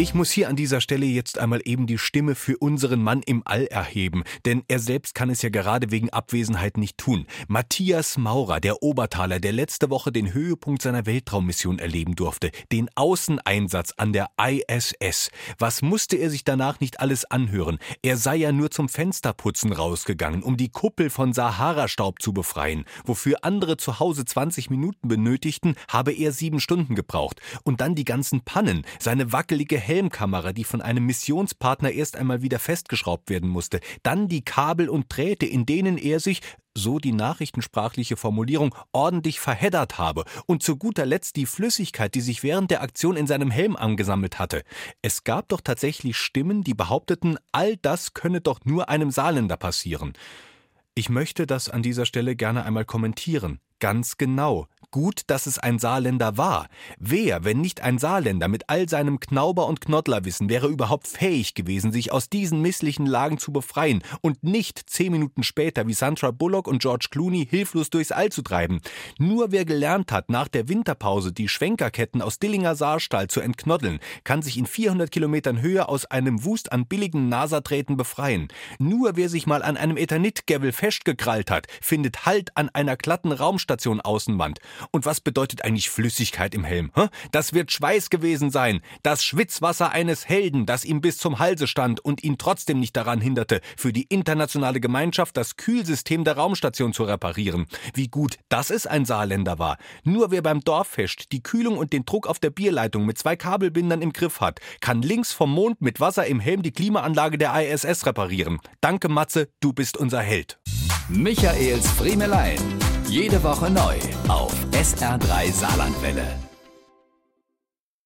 Ich muss hier an dieser Stelle jetzt einmal eben die Stimme für unseren Mann im All erheben, denn er selbst kann es ja gerade wegen Abwesenheit nicht tun. Matthias Maurer, der Obertaler, der letzte Woche den Höhepunkt seiner Weltraummission erleben durfte, den Außeneinsatz an der ISS. Was musste er sich danach nicht alles anhören? Er sei ja nur zum Fensterputzen rausgegangen, um die Kuppel von Sahara-Staub zu befreien. Wofür andere zu Hause 20 Minuten benötigten, habe er sieben Stunden gebraucht. Und dann die ganzen Pannen, seine wackelige Helmkamera, die von einem Missionspartner erst einmal wieder festgeschraubt werden musste, dann die Kabel und Drähte, in denen er sich, so die nachrichtensprachliche Formulierung, ordentlich verheddert habe und zu guter Letzt die Flüssigkeit, die sich während der Aktion in seinem Helm angesammelt hatte. Es gab doch tatsächlich Stimmen, die behaupteten, all das könne doch nur einem Saarländer passieren. Ich möchte das an dieser Stelle gerne einmal kommentieren. Ganz genau. Gut, dass es ein Saarländer war. Wer, wenn nicht ein Saarländer mit all seinem Knauber- und Knoddlerwissen, wäre überhaupt fähig gewesen, sich aus diesen misslichen Lagen zu befreien und nicht zehn Minuten später wie Sandra Bullock und George Clooney hilflos durchs All zu treiben? Nur wer gelernt hat, nach der Winterpause die Schwenkerketten aus Dillinger Saarstall zu entknoddeln, kann sich in 400 Kilometern Höhe aus einem Wust an billigen NASA-Drähten befreien. Nur wer sich mal an einem Ethanit-Gavel festgekrallt hat, findet Halt an einer glatten Raumstation Außenwand. Und was bedeutet eigentlich Flüssigkeit im Helm? Das wird Schweiß gewesen sein, das Schwitzwasser eines Helden, das ihm bis zum Halse stand und ihn trotzdem nicht daran hinderte, für die internationale Gemeinschaft das Kühlsystem der Raumstation zu reparieren. Wie gut, dass es ein Saarländer war. Nur wer beim Dorffest die Kühlung und den Druck auf der Bierleitung mit zwei Kabelbindern im Griff hat, kann links vom Mond mit Wasser im Helm die Klimaanlage der ISS reparieren. Danke, Matze, du bist unser Held. Michaels Friemelein. Jede Woche neu auf SR3 Saarlandwelle.